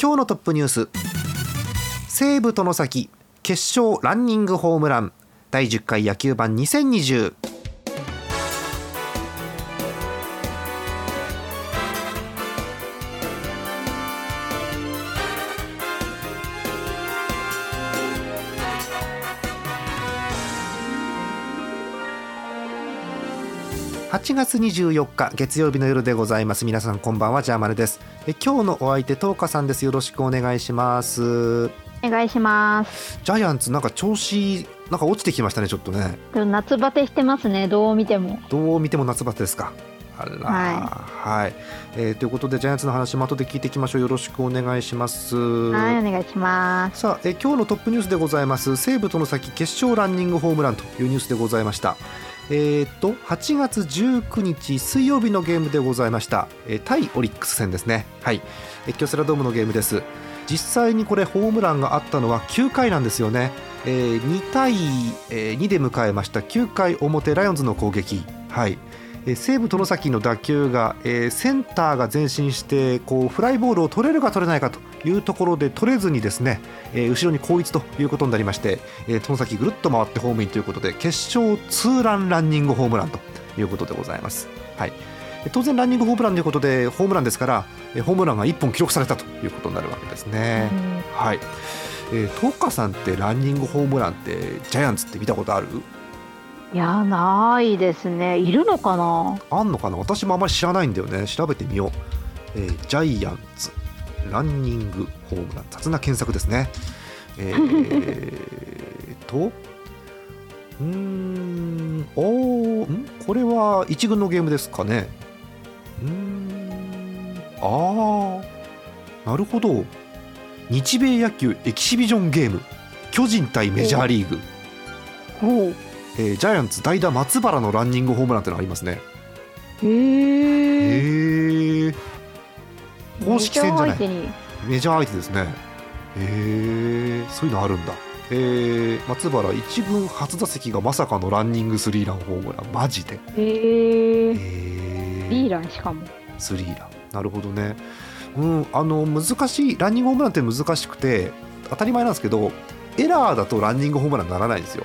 今日のトップニュース。西武外崎決勝ランニングホームラン。第10回野球盤2020 8月24日月曜日の夜でございます。皆さんこんばんはジャーマネです。え今日のお相手トーカさんです。よろしくお願いします。お願いします。ジャイアンツなんか調子なんか落ちてきましたねちょっとね。でも夏バテしてますね。どう見ても。どう見ても夏バテですか。あらはい。はい、えーということでジャイアンツの話も後で聞いていきましょう。よろしくお願いします。はいお願いします。さあえ今日のトップニュースでございます。西武との先決勝ランニングホームランというニュースでございましたえー、と8月19日水曜日のゲームでございました、えー対オリックス戦ですね。はい。えー京セラドームのゲームです。実際にこれホームランがあったのは9回なんですよね、えー2対えー2で迎えました。9回表ライオンズの攻撃。はい。えー西武外崎の打球が、えーセンターが前進してこうフライボールを取れるか取れないかというところで取れずにですね、えー後ろに後逸ということになりまして、えー、外崎ぐるっと回ってホームインということで決勝ツーランランニングホームランということでございます。はいえー当然ランニングホームランということでホームランですから、えーホームランが1本記録されたということになるわけですね。はい、えー、トカさんってランニングホームランってジャイアンツって見たことある？いやないですね。いるのかな？あんのかな？私もあまり知らないんだよね。調べてみよう、えージャイアンツランニングホームラン雑な検索ですね。えー とうーんおーん？これは一軍のゲームですかね。うーんああなるほど。日米野球エキシビジョンゲーム。巨人対メジャーリーグ、おうえージャイアンツ代打松原のランニングホームランってのがありますね。へえ公式戦じゃない。メジャー相手ですね。へえそういうのあるんだ。えー、松原一軍初打席がまさかのランニングスリーランホームラン。マジで。へえへリーえランしかも。スリーラン。なるほどね。うんあの難しいランニングホームランって難しくて当たり前なんですけどエラーだとランニングホームランにならないんですよ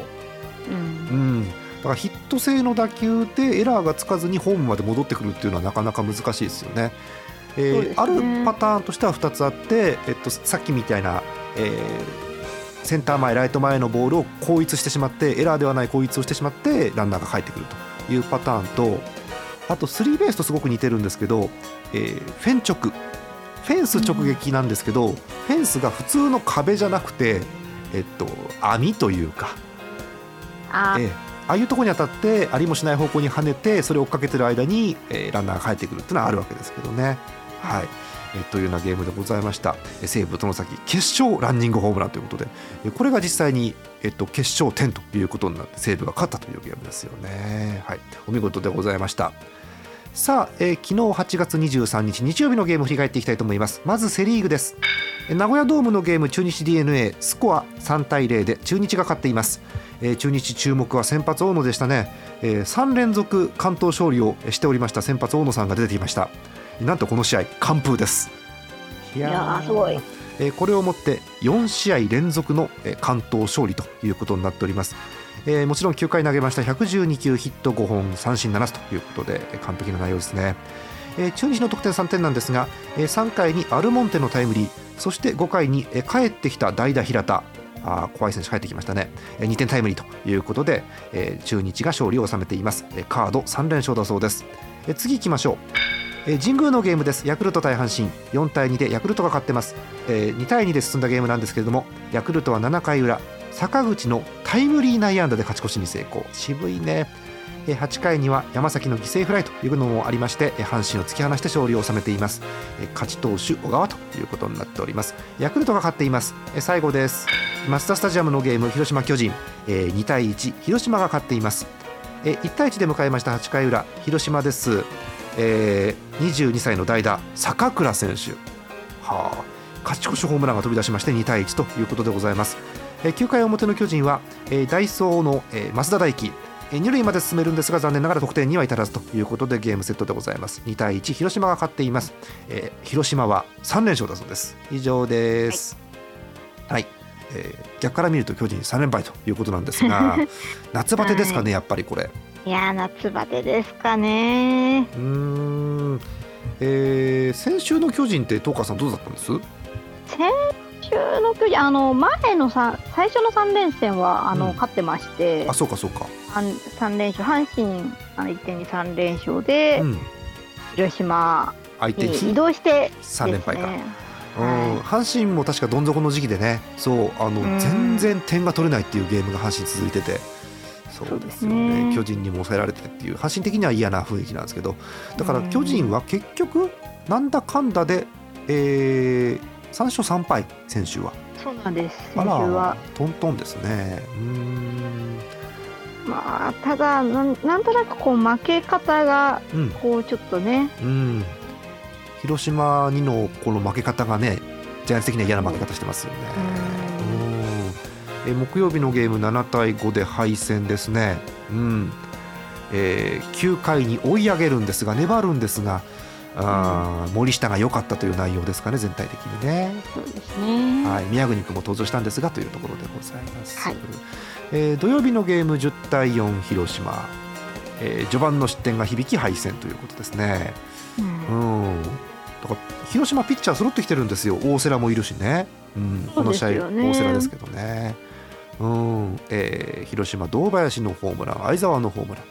うんうん、だからヒット性の打球でエラーがつかずにホームまで戻ってくるっていうのはなかなか難しいですよね。えーねあるパターンとしては2つあって、えっと、さっきみたいな、えーセンター前ライト前のボールを後逸してしまってエラーではない後逸をしてしまってランナーが帰ってくるというパターンとあとスリーベースとすごく似てるんですけど、えーフェン直フェンス直撃なんですけど、フェンスが普通の壁じゃなくて、えっと、網というかあええああいうところに当たってありもしない方向に跳ねてそれを追っかけてる間に、えーランナーが帰ってくるっていうのはあるわけですけどね。はいえーというようなゲームでございました西武外崎決勝ランニングホームランということでこれが実際に、えっと決勝点ということになって西武が勝ったというゲームですよね。はい、お見事でございました。さあ、えー昨日8月23日日曜日のゲームを振り返っていきたいと思います。まずセ・リーグです。えー名古屋ドームのゲーム中日 d n a スコア3対0で中日が勝っています、えー中日注目は先発大野でしたね、え3連続関東勝利をしておりました先発大野さんが出ていました。なんとこの試合完封です。いいやーすごい。えーこれをもって4試合連続のえー関東勝利ということになっております、えーもちろん9回投げました。112球ヒット5本三振7つということで完璧な内容ですね、えー中日の得点3点なんですが、えー3回にアルモンテのタイムリーそして5回にえー帰ってきた代打平田。あ怖い選手帰ってきましたね。えー2点タイムリーということで、えー中日が勝利を収めています。えーカード3連勝だそうです。えー次行きましょう。神宮のゲームです。ヤクルト対阪神。4対2でヤクルトが勝ってます、えー2対2で進んだゲームなんですけれどもヤクルトは7回裏。坂口のタイムリー内野安打で勝ち越しに成功。渋いね。8回には山崎の犠牲フライというのもありまして阪神を突き放して勝利を収めています。勝ち投手小川ということになっております。ヤクルトが勝っています。最後です。マツダスタジアムのゲーム広島巨人、2対1広島が勝っています。1対1で迎えました8回裏広島です、えー22歳の代打坂倉選手。はあ勝ち越しホームランが飛び出しまして2対1ということでございます、えー9回表の巨人は、えーダイソーの、えー増田大輝。えー二塁まで進めるんですが残念ながら得点には至らずということでゲームセットでございます。2対1広島が勝っています、えー広島は3連勝だそうです。以上です。はい、えー逆から見ると巨人3連敗ということなんですが 夏バテですかね、やっぱりこれ。いやー夏バテですかね。うーん、えー先週の巨人って東川さんどうだったんです？先週の巨人あの前のさ最初の3連戦はあの、うん。勝ってましてあそうかそうか。3連勝阪神あの1点に3連勝で、うん。広島相手に移に動して3連敗か、ですね。うんはい。阪神も確かどん底の時期でねそうあの、うん。全然点が取れないっていうゲームが阪神続いてて。そうですよね。そうですね。巨人にも抑えられてっていう阪神的には嫌な雰囲気なんですけど。だから巨人は結局なんだかんだで、えー、3勝3敗先週は。そうなんです。あ先週は。らトントンですね。うーん。まあただなんなんとなくこう負け方がうん。こうちょっとね。うん。広島にのこの負け方がねジャイアンツ的には嫌な負け方してますよね。うん。え木曜日のゲーム7対5で敗戦ですね。うん。えー9回に追い上げるんですが粘るんですがあー森下が良かったという内容ですかね全体的にね。そうですね、はい、宮國君も登場したんですがというところでございます、はい。えー土曜日のゲーム10対4広島、えー序盤の失点が響き敗戦ということですね。うん。うん。だから広島ピッチャー揃ってきてるんですよ。大瀬良もいるしね、うん、この試合、大瀬良ですけどね、うん。えー広島堂林のホームラン相澤のホームラン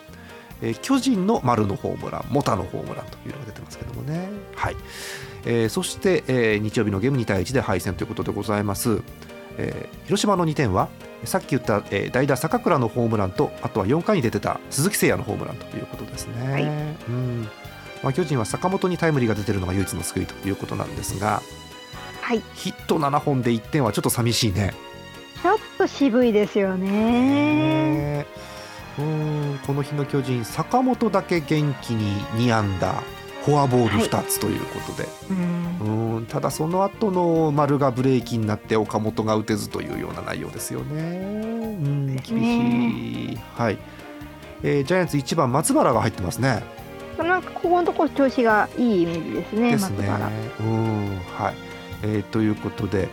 えー巨人の丸のホームラン、モタのホームランというのが出てますけどもね。はいえーそして、えー日曜日のゲーム2対1で敗戦ということでございます。えー広島の2点はさっき言った、えー代打坂倉のホームランとあとは4回に出てた鈴木誠也のホームランということですね。はいうんまあ、巨人は坂本にタイムリーが出てるのが唯一の救いということなんですがはいヒット7本で1点はちょっと寂しいね。ちょっと渋いですよねねうんこの日の巨人坂本だけ元気に2安打フォアボール2つということで、うん。うんただその後の丸がブレーキになって岡本が打てずというような内容ですよね。うん厳ねしい、はい。えージャイアンツ1番松原が入ってますね。なんかここのところ調子がいいイメージですねですね。松原。うんはい。えーということで、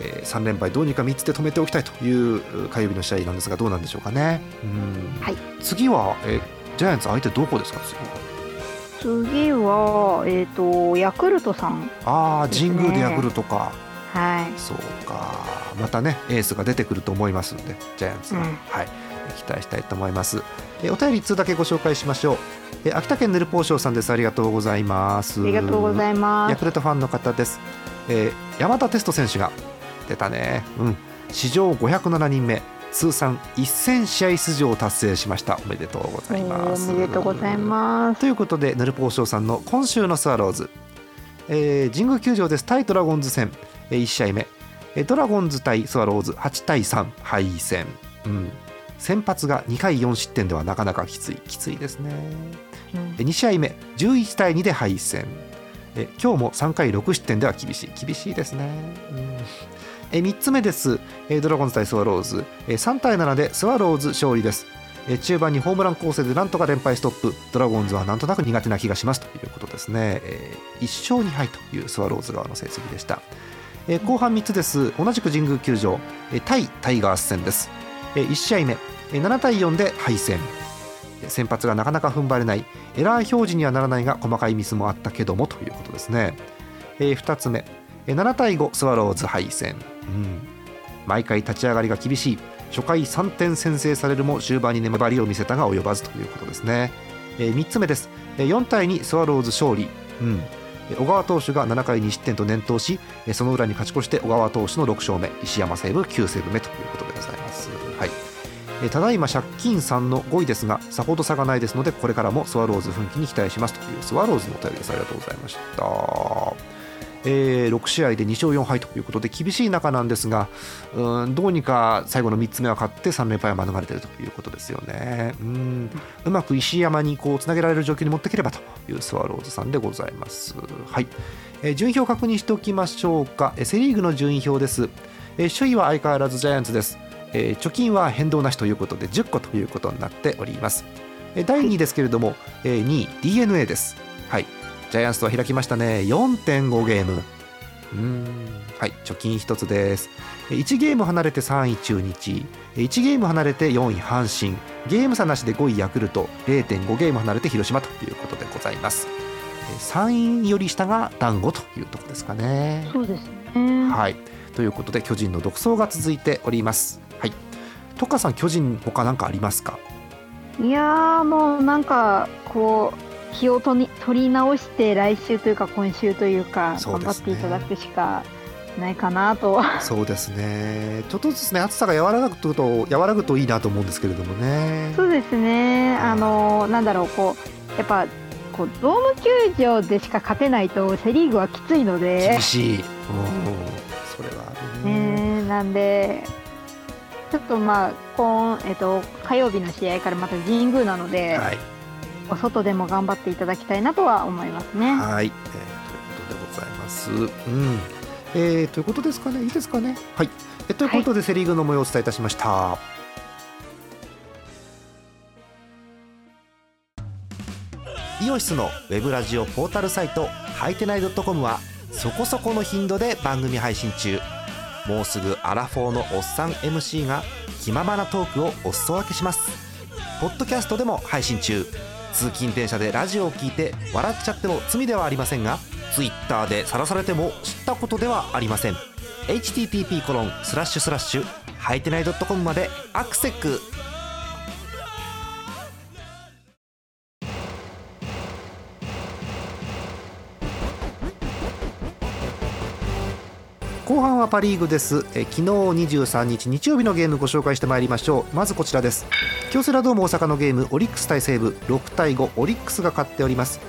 え3連敗どうにか3つで止めておきたいという火曜日の試合なんですがどうなんでしょうかね。うん。はい。次は、えージャイアンツ相手どこですか？次は次はえっ、とヤクルトさん。ああですね。神宮でヤクルトか。はい。そうか。またねエースが出てくると思いますのでジャイアンツは、うん。はい。期待したいと思います。えーお便り1通だけご紹介しましょう。えー秋田県ヌルポーショーさんです。ありがとうございます。ありがとうございます。ヤクルトファンの方です、えー山田テスト選手が出たね。うん。史上507人目通算1000試合出場を達成しました。おめでとうございます。おめでとうございます。ということでヌルポーショーさんの今週のスワローズ、えー神宮球場です。対ドラゴンズ戦、え1試合目、えードラゴンズ対スワローズ。8対3敗戦、うん、先発が2回4失点ではなかなかきつい。きついですね。うん。え2試合目。11対2で敗戦。え今日も3回6失点では厳しい。厳しいですね、うんえ3つ目です。えドラゴンズ対スワローズ。え3対7でスワローズ勝利です。え中盤にホームラン構成でなんとか連敗ストップ。ドラゴンズはなんとなく苦手な気がします。ということですね、え1勝2敗というスワローズ側の成績でした。え後半3つです。同じく神宮球場。え対タイガース戦です。え1試合目。え7対4で敗戦。先発がなかなか踏ん張れない。エラー表示にはならないが細かいミスもあったけどもということですね、え2つ目。え7対5スワローズ敗戦、うん、毎回立ち上がりが厳しい。初回3点先制されるも終盤に粘りを見せたが及ばずということですね、え3つ目です。4対2スワローズ勝利、うん。小川投手が7回2失点と念頭しその裏に勝ち越して小川投手の6勝目。石山西武9セーブ目ということでございます、はい。ただいま借金3の5位ですがさほど差がないですのでこれからもスワローズ奮起に期待しますというスワローズのお便りです。ありがとうございました。えー、6試合で2勝4敗ということで厳しい中なんですがうんどうにか最後の3つ目は勝って3連敗は免れているということですよね。うん。うまく石山にこうつなげられる状況に持っていければというスワローズさんでございます。はい、えー、順位表を確認しておきましょうか、えー、セ・リーグの順位表です、えー、首位は相変わらずジャイアンツです。えー、貯金は変動なしということで10個ということになっております、えー、第2位ですけれども、えー、2位 d n a です。はい。ジャイアンツとは開きましたね。4.5ゲーム。うん。はい貯金1つです。1ゲーム離れて3位中日。1ゲーム離れて4位阪神。ゲーム差なしで5位ヤクルト。0.5ゲーム離れて広島ということでございます。3位より下が団子というところですかね。そうですね。はい。ということで巨人の独走が続いております。はい。トカさん巨人他何かありますか？いやもうなんかこう気を取り取り直して来週というか今週というか頑張っていただくしかないかなと。そうですね。ちょっとずつね暑さが和らぐと和らぐといいなと思うんですけれどもね。そうですね。あのなんだろうこうやっぱこうドーム球場でしか勝てないとセ・リーグはきついので。厳しい、うん、それはね、なんでちょっとまあ今、えっと、火曜日の試合からまた神宮なので、はいお外でも頑張っていただきたいなとは思いますね。はい、えー、ということでございます。うん、えー、ということですかね。いいですかね。はい。えということで、セリーグの模様をお伝えいたしました。イオシスのウェブラジオポータルサイトハイテナイドットコムはそこそこの頻度で番組配信中もうすぐアラフォーのおっさん MC が気ままなトークをお裾分けしますポッドキャストでも配信中通勤電車でラジオを聞いて笑っちゃっても罪ではありませんが Twitter で晒されても知ったことではありません。http コロンスラッシュスラッシュはいてない .com までアクセックはパ・リーグです。え昨日23日日曜日のゲームご紹介してまいりましょう。まずこちらです。京セラドーム大阪のゲームオリックス対西武。6対5オリックスが勝っております。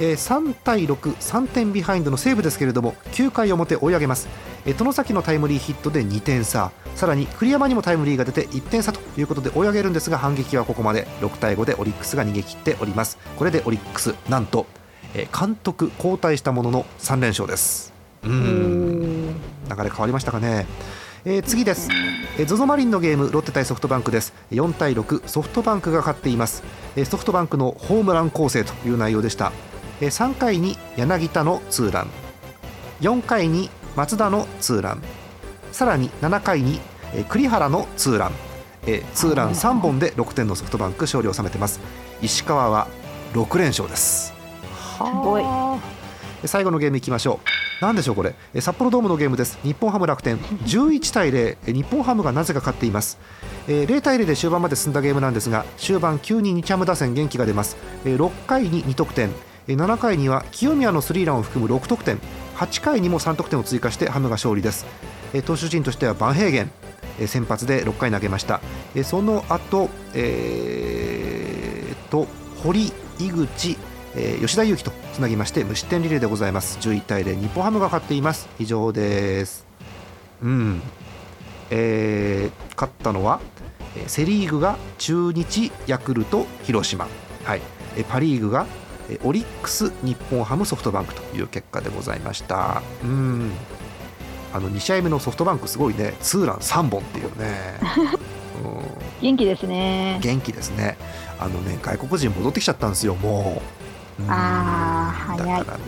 え、3対6、3点ビハインドの西武ですけれども9回表追い上げます、えー、外崎のタイムリーヒットで2点差。さらに栗山にもタイムリーが出て1点差ということで追い上げるんですが反撃はここまで。6対5でオリックスが逃げ切っております。これでオリックスなんと、え、監督交代したものの3連勝です。うん。流れ変わりましたかね。えー、次です、えー、ZOZO マリンのゲームロッテ対ソフトバンクです。4対6ソフトバンクが勝っています、えー、ソフトバンクのホームラン構成という内容でした、えー、3回に柳田のツーラン。4回に松田のツーラン。さらに7回に、えー、栗原のツーラン、えー、ツーラン3本で6点のソフトバンク勝利を収めてます。石川は6連勝です。すごい。最後のゲームいきましょう何でしょうこれ。札幌ドームのゲームです。日本ハム楽天。11対0日本ハムがなぜか勝っています。0対0で終盤まで進んだゲームなんですが終盤急に日ハム打線元気が出ます。6回に2得点。7回には清宮のスリーランを含む6得点。8回にも3得点を追加してハムが勝利です。投手陣としてはバンヘーゲン。先発で6回投げました。その後えー、と堀井口えー、吉田裕樹とつなぎまして無失点リレーでございます。11対0日本ハムが勝っています。以上です。うん。えー、勝ったのはセ・リーグが中日ヤクルト広島。はい。パ・リーグがオリックス日本ハムソフトバンクという結果でございました。うん。あの2試合目のソフトバンクすごいねツーラン3本っていうね、うん、元気ですね。元気ですね。あのね外国人戻ってきちゃったんですよもうああだからね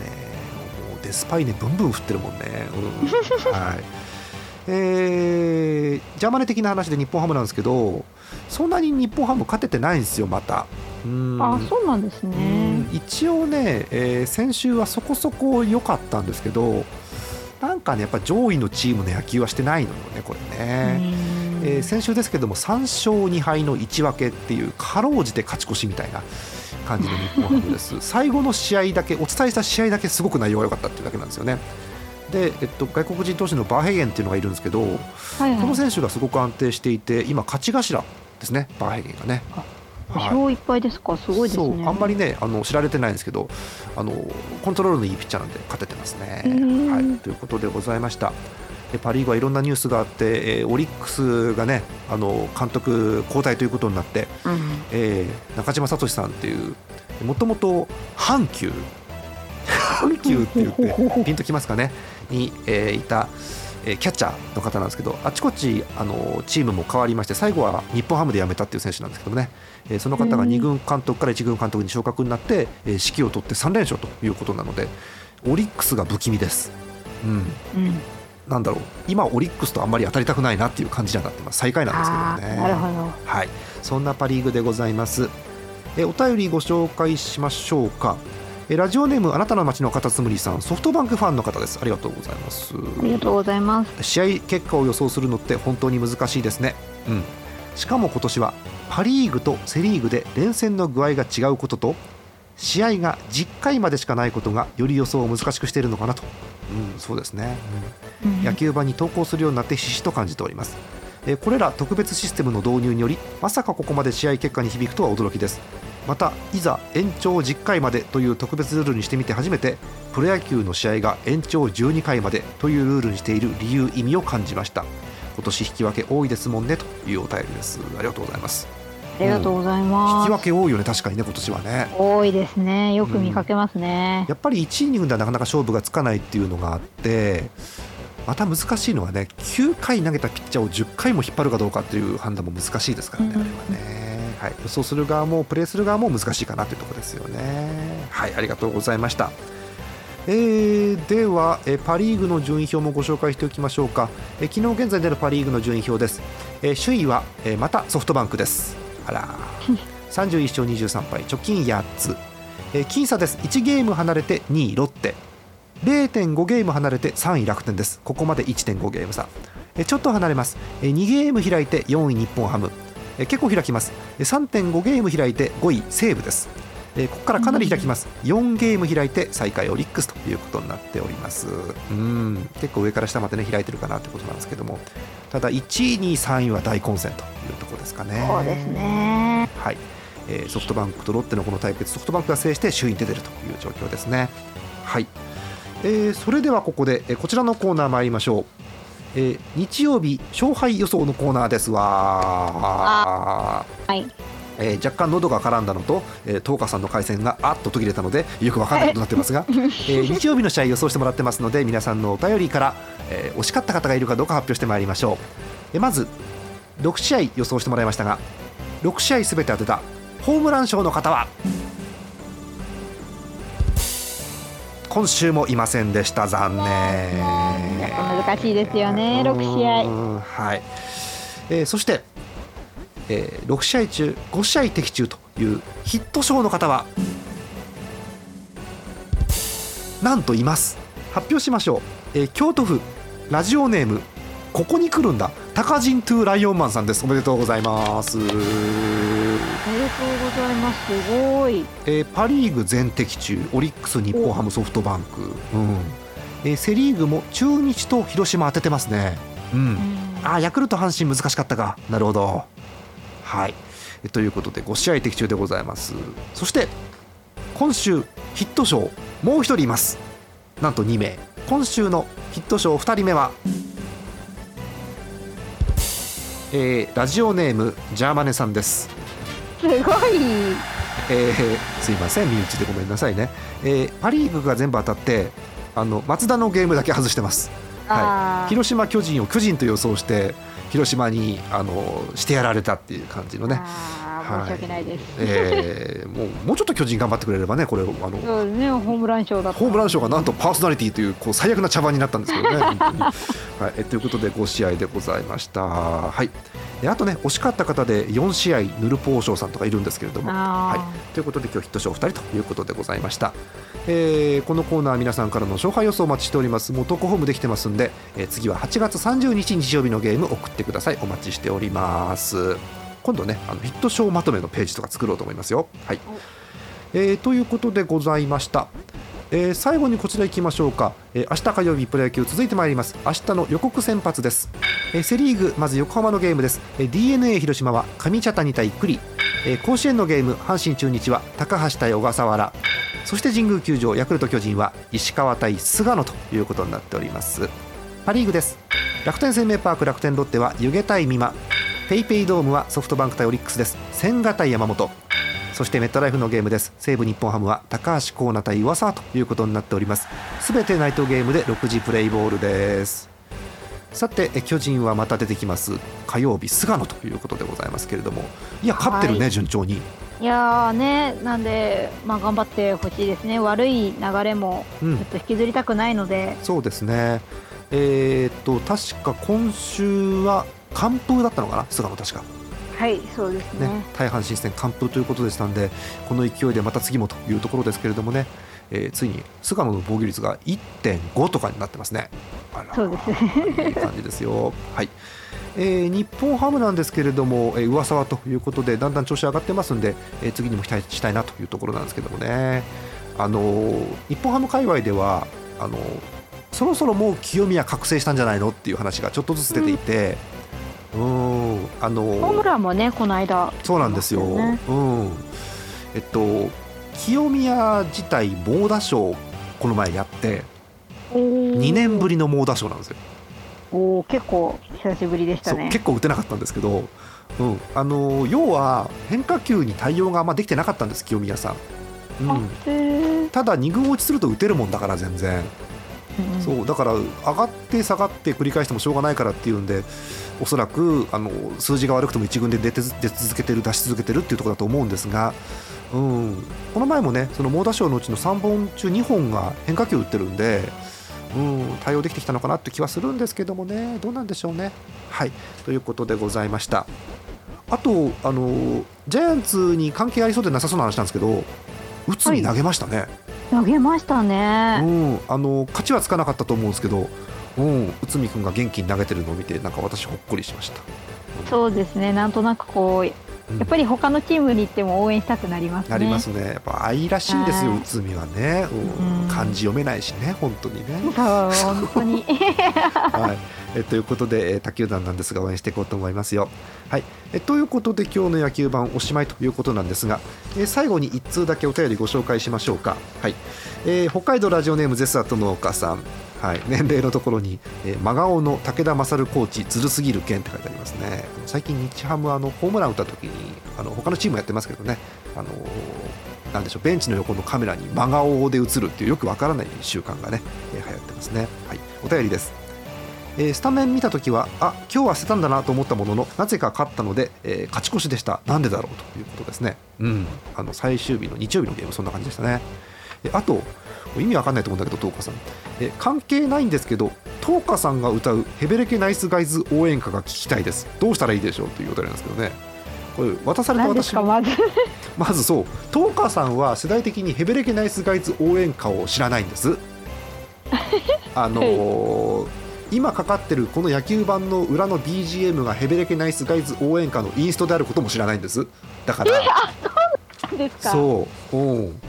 もうデスパイネブンブン振ってるもんね、うん、はい。えー、ジャーマネ的な話で日本ハムなんですけどそんなに日本ハム勝ててないんですよまた。うん。あそうなんですね。一応ね、えー、先週はそこそこ良かったんですけどなんかねやっぱ上位のチームの野球はしてないのよねこれね、えー、先週ですけども3勝2敗の1分けっていうかろうじて勝ち越しみたいな感じの日本ハムです最後の試合だけお伝えした試合だけすごく内容が良かったっていうだけなんですよねで、えっと、外国人投手のバーヘゲンっていうのがいるんですけど、はいはい、この選手がすごく安定していて今勝ち頭ですねバーヘイゲンがね。勝いっぱいですか、すごいですね。あんまりねあの知られてないんですけどあのコントロールのいいピッチャーなんで勝ててますね。はい、ということでございました。パ・リーグはいろんなニュースがあって、えー、オリックスがねあの監督交代ということになって、うん、えー、中島聡さんっていうもともと阪急。阪急って言って ピンときますかね？に、えー、いた、えー、キャッチャーの方なんですけどあちこちあのチームも変わりまして最後は日本ハムで辞めたっていう選手なんですけどね、えー、その方が2軍監督から1軍監督に昇格になって、えー、指揮を取って3連勝ということなのでオリックスが不気味です。うん、うんなんだろう。今オリックスとあんまり当たりたくないなっていう感じになってます。最下位なんですけどね。なるほど。はい。そんなパ・リーグでございます。えお便りご紹介しましょうか。えラジオネームあなたの街のカタツムリさん。ソフトバンクファンの方です。ありがとうございます。ありがとうございます。試合結果を予想するのって本当に難しいですね。うん。しかも今年はパ・リーグとセ・リーグで連戦の具合が違うことと試合が10回までしかないことがより予想を難しくしているのかなと、うん、そうですね、うん、野球盤に投稿するようになってひしと感じております、えー、これら特別システムの導入によりまさかここまで試合結果に響くとは驚きです。またいざ延長10回までという特別ルールにしてみて初めてプロ野球の試合が延長12回までというルールにしている理由意味を感じました。今年引き分け多いですもんねというお便りです。ありがとうございますありがとうございます、引き分け多いよね確かにね今年はね。多いですね。よく見かけますね、うん、やっぱり1イニングではなかなか勝負がつかないっていうのがあってまた難しいのはね9回投げたピッチャーを10回も引っ張るかどうかっていう判断も難しいですからね、うん、あれはね、はい、予想する側もプレーする側も難しいかなというところですよね。はいありがとうございました。えー、では、えパ・リーグの順位表もご紹介しておきましょうか、え昨日現在でのパ・リーグの順位表です、え首位は、えまたソフトバンクですあら。31勝23敗直近8つ、えー、僅差です。1ゲーム離れて2位ロッテ。0.5ゲーム離れて3位楽天です。ここまで1.5ゲーム差、えー、ちょっと離れます、えー、2ゲーム開いて4位日本ハム、え、結構開きます。3.5ゲーム開いて5位西武です。え、ここからかなり開きます、4ゲーム開いて最下位オリックスということになっております。うん。結構上から下までね開いてるかなということなんですけども。ただ1位2位3位は大混戦というとですかね。そうですね。はい。えー、ソフトバンクとロッテのこの対決ソフトバンクが制して首位に出てるという状況ですね。はい、えー、それではここで、えー、こちらのコーナー参りましょう。えー、日曜日勝敗予想のコーナーですわはい。えー、若干喉が絡んだのと、えー、東花さんの回線があっと途切れたのでよく分からないことになってますが、えー、日曜日の試合予想してもらってますので皆さんのお便りから、えー、惜しかった方がいるかどうか発表してまいりましょう、えー、まず6試合予想してもらいましたが6試合すべて当てたホームラン賞の方は今週もいませんでした。残念。難しいですよね。6試合はい、えー、そしてえー、6試合中5試合的中というヒット賞の方はなんといます。発表しましょう、えー、京都府ラジオネームここに来るんだ高人トゥーライオンマンさんです。おめでとうございます。おめでとうございます。すごい、えー、パ・リーグ全的中オリックス日本ハムソフトバンク、うん。えー、セ・リーグも中日と広島当ててますね。うん、うん、あヤクルト阪神難しかったか。なるほど。はい。ということで5試合的中でございます。そして今週ヒット賞もう1人います。なんと2名。今週のヒット賞2人目はえー、ラジオネームジャーマネさんです。すごい。えー、すいません身内でごめんなさいね、えー、パ・リーグが全部当たってあの松田のゲームだけ外してます、はい、広島巨人を巨人と予想して広島にあのしてやられたっていう感じのね。申し訳ないです、えー、もうもうちょっと巨人頑張ってくれればね、これあのそうね、ホームラン賞だホームラン賞がなんとパーソナリティというこう最悪な茶番になったんですけどね。はい、えということで5試合でございました。はい。あとね惜しかった方で4試合ヌルポー賞さんとかいるんですけれども、はい、ということで今日ヒット賞2人ということでございました、えー、このコーナー皆さんからの勝敗予想お待ちしております。もう投稿フォームできてますんで、えー、次は8月30日日曜日のゲーム送ってください。お待ちしております今度ねあのヒット賞まとめのページとか作ろうと思いますよ。はい、えー、ということでございました。えー、最後にこちら行きましょうか、えー、明日火曜日プロ野球続いてまいります。明日の予告先発です、えー、セ・リーグまず横浜のゲームです、えー、d n a 広島は上茶谷対栗、えー、甲子園のゲーム阪神中日は高橋対小笠原。そして神宮球場ヤクルト巨人は石川対菅野ということになっております。パ・リーグです。楽天生命パーク楽天ロッテは湯気対美馬ペイペイドームはソフトバンク対オリックスです。千賀対山本。そしてメットライフのゲームです。西武日本ハムは高橋光成対岩沢ということになっております。すべてナイトゲームで6時プレイボールです。さて巨人はまた出てきます。火曜日菅野ということでございますけれども。いや勝ってるね、はい、順調に。いやねなんで、まあ、頑張ってほしいですね。悪い流れもちょっと引きずりたくないので、うん、そうですね。えー、っと確か今週は完封だったのかな？菅野確か。はいそうですね。ね対阪神戦完封ということでしたのでこの勢いでまた次もというところですけれどもね、えー、ついに菅野の防御率が1.5とかになってますね。そうですね。いい感じですよ。はい。えー、日本ハムなんですけれども、えー、上沢ということでだんだん調子上がってますんで、えー、次にも期待したいなというところなんですけどもね、あのー、日本ハム界隈ではあのー、そろそろもう清宮覚醒したんじゃないの？っていう話がちょっとずつ出ていて、うんあのホームランもねこの間。そうなんですよ、ね、うん。えっと清宮自体猛打賞この前やって2年ぶりの猛打賞なんですよ。お結構久しぶりでしたね。結構打てなかったんですけど、うん、あの要は変化球に対応があんまできてなかったんです清宮さん、うん、ただ2軍落ちすると打てるもんだから全然そうだから上がって下がって繰り返してもしょうがないからっていうんでおそらくあの数字が悪くても1軍で出て出続けてる出し続けてるっていうところだと思うんですが、うん、この前もねその猛打賞のうちの3本中2本が変化球打ってるんで。うん、対応できてきたのかなって気はするんですけどもねどうなんでしょうね。はいということでございました。あとあのジャイアンツに関係ありそうでなさそうな話なんですけど内海投げましたね。はい投げましたね、うん、あの勝ちはつかなかったと思うんですけど、うん、内海君が元気に投げてるのを見てなんか私ほっこりしました、そうですね。なんとなくこうやっぱり他のチームに行っても応援したくなりますね。なりますね。やっぱ愛らしいんですよ、内海はね、うん。漢字読めないしね、本当にね。そう、本当に。はい。えということで、え他球団なんですが応援していこうと思いますよ。はい、えということで今日の野球盤おしまいということなんですが、え最後に1通だけお便りご紹介しましょうか、はいえー、北海道ラジオネームゼスアト農家さん、はい、年齢のところに、えー、真顔の武田勝コーチずるすぎる件って書いてありますね。最近日ハムあのホームラン打った時にあの他のチームやってますけどね。あのー、なんでしょうベンチの横のカメラに真顔で映るっていうよくわからない習慣がね、えー、流行ってますね、はい、お便りです。えー、スタメン見た時はあ今日は捨てたんだなと思ったもののなぜか勝ったので、えー、勝ち越しでした。なんでだろうということですね、うん、あの最終日の日曜日のゲームそんな感じでしたね。えあと意味わかんないと思うんだけど東花さん。え関係ないんですけど東花さんが歌うヘベレケナイスガイズ応援歌が聞きたいです。どうしたらいいでしょうというお便りなんですけどね。これ渡された私まず？まずそう。東花さんは世代的にヘベレケナイスガイズ応援歌を知らないんです。あのー今かかってるこの野球盤の裏の BGM がヘベレケナイスガイズ応援歌のインストであることも知らないんです。だから。そうですか？そう。うん。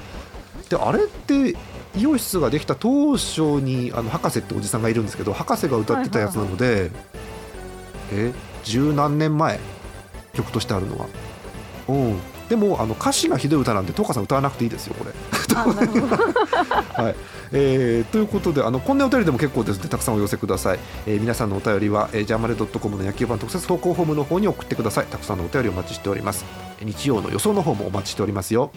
であれってイオシスができた当初にあの博士っておじさんがいるんですけど博士が歌ってたやつなので、はいはいはい、え十何年前曲としてあるのは。う。んでもあの歌詞がひどい歌なんで、トカさん歌わなくていいですよ、これ。はい。えー、ということであのこんなお便りでも結構です。のでたくさんお寄せください、えー、皆さんのお便りは、えー、ジャーマネドットコムの野球版特設投稿フォームの方に送ってください。たくさんのお便りお待ちしております。日曜の予想の方もお待ちしておりますよ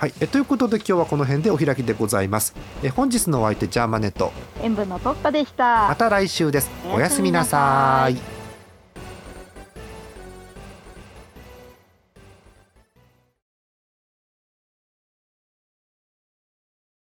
はい、えということで今日はこの辺でお開きでございます。え本日のお相手ジャーマネット。塩分の特化でした。また来週です。おやすみなさい